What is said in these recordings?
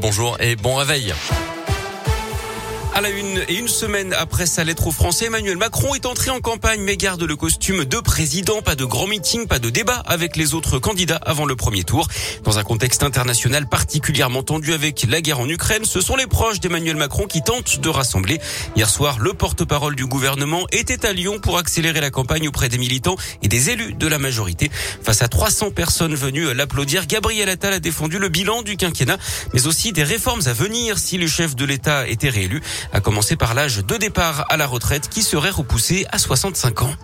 bonjour et bon réveil. À la une et une semaine après sa lettre aux Français, Emmanuel Macron est entré en campagne mais garde le costume de président. Pas de grand meeting, pas de débat avec les autres candidats avant le premier tour. Dans un contexte international particulièrement tendu avec la guerre en Ukraine, ce sont les proches d'Emmanuel Macron qui tentent de rassembler. Hier soir, le porte-parole du gouvernement était à Lyon pour accélérer la campagne auprès des militants et des élus de la majorité. Face à 300 personnes venues l'applaudir, Gabriel Attal a défendu le bilan du quinquennat, mais aussi des réformes à venir si le chef de l'État était réélu à commencer par l'âge de départ à la retraite qui serait repoussé à 65 ans.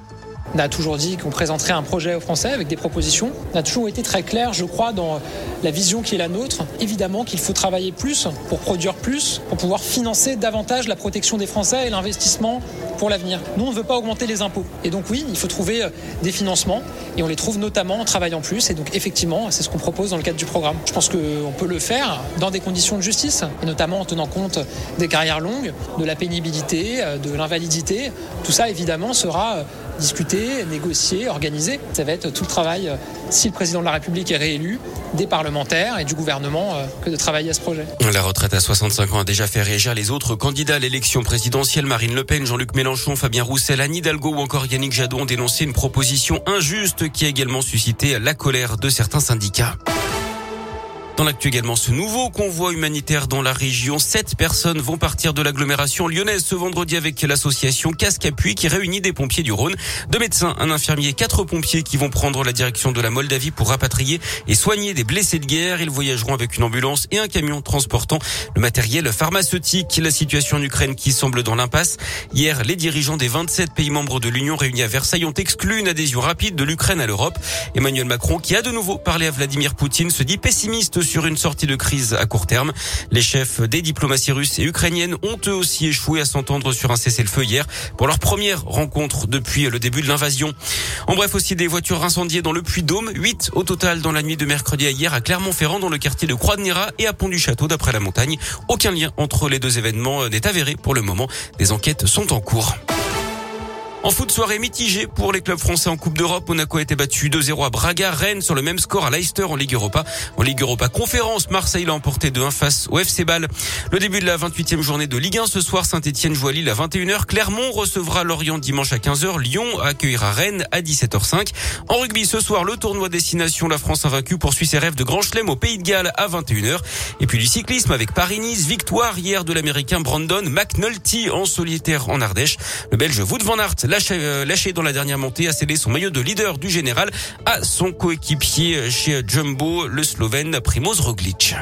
On a toujours dit qu'on présenterait un projet aux Français avec des propositions. On a toujours été très clair, je crois, dans la vision qui est la nôtre. Évidemment qu'il faut travailler plus pour produire plus, pour pouvoir financer davantage la protection des Français et l'investissement pour l'avenir. Nous, on ne veut pas augmenter les impôts. Et donc oui, il faut trouver euh, des financements et on les trouve notamment en travaillant plus. Et donc effectivement, c'est ce qu'on propose dans le cadre du programme. Je pense qu'on peut le faire dans des conditions de justice et notamment en tenant compte des carrières longues, de la pénibilité, euh, de l'invalidité. Tout ça, évidemment, sera euh, discuté, négocié, organisé. Ça va être tout le travail, si le président de la République est réélu, des parlementaires et du gouvernement que de travailler à ce projet. La retraite à 65 ans a déjà fait réagir les autres candidats à l'élection présidentielle. Marine Le Pen, Jean-Luc Mélenchon, Mélenchon, Fabien Roussel, Anne Hidalgo ou encore Yannick Jadot ont dénoncé une proposition injuste qui a également suscité la colère de certains syndicats. Dans l'actu également, ce nouveau convoi humanitaire dans la région. Sept personnes vont partir de l'agglomération lyonnaise ce vendredi avec l'association Casque Appui qui réunit des pompiers du Rhône, deux médecins, un infirmier, quatre pompiers qui vont prendre la direction de la Moldavie pour rapatrier et soigner des blessés de guerre. Ils voyageront avec une ambulance et un camion transportant le matériel pharmaceutique. La situation en Ukraine qui semble dans l'impasse. Hier, les dirigeants des 27 pays membres de l'Union réunis à Versailles ont exclu une adhésion rapide de l'Ukraine à l'Europe. Emmanuel Macron, qui a de nouveau parlé à Vladimir Poutine, se dit pessimiste sur une sortie de crise à court terme. Les chefs des diplomaties russes et ukrainiennes ont eux aussi échoué à s'entendre sur un cessez-le-feu hier pour leur première rencontre depuis le début de l'invasion. En bref, aussi des voitures incendiées dans le Puy-Dôme, 8 au total dans la nuit de mercredi à hier à Clermont-Ferrand dans le quartier de Croix-de-Néra et à Pont-du-Château d'après la montagne. Aucun lien entre les deux événements n'est avéré pour le moment. Des enquêtes sont en cours. En foot, soirée mitigée pour les clubs français en Coupe d'Europe. Monaco a été battu 2-0 à Braga. Rennes sur le même score à Leicester en Ligue Europa. En Ligue Europa Conférence, Marseille l'a emporté 2-1 face au FC Bâle. Le début de la 28e journée de Ligue 1 ce soir. Saint-Etienne joue à Lille à 21h. Clermont recevra Lorient dimanche à 15h. Lyon accueillera Rennes à 17h05. En rugby ce soir, le tournoi destination La France invaincue poursuit ses rêves de Grand Chelem au Pays de Galles à 21h. Et puis du cyclisme avec Paris-Nice. Victoire hier de l'Américain Brandon McNulty en solitaire en Ardèche. Le Belge Wout van Aert euh, lâché, dans la dernière montée, a cédé son maillot de leader du général à son coéquipier chez Jumbo, le Slovène Primoz Roglic.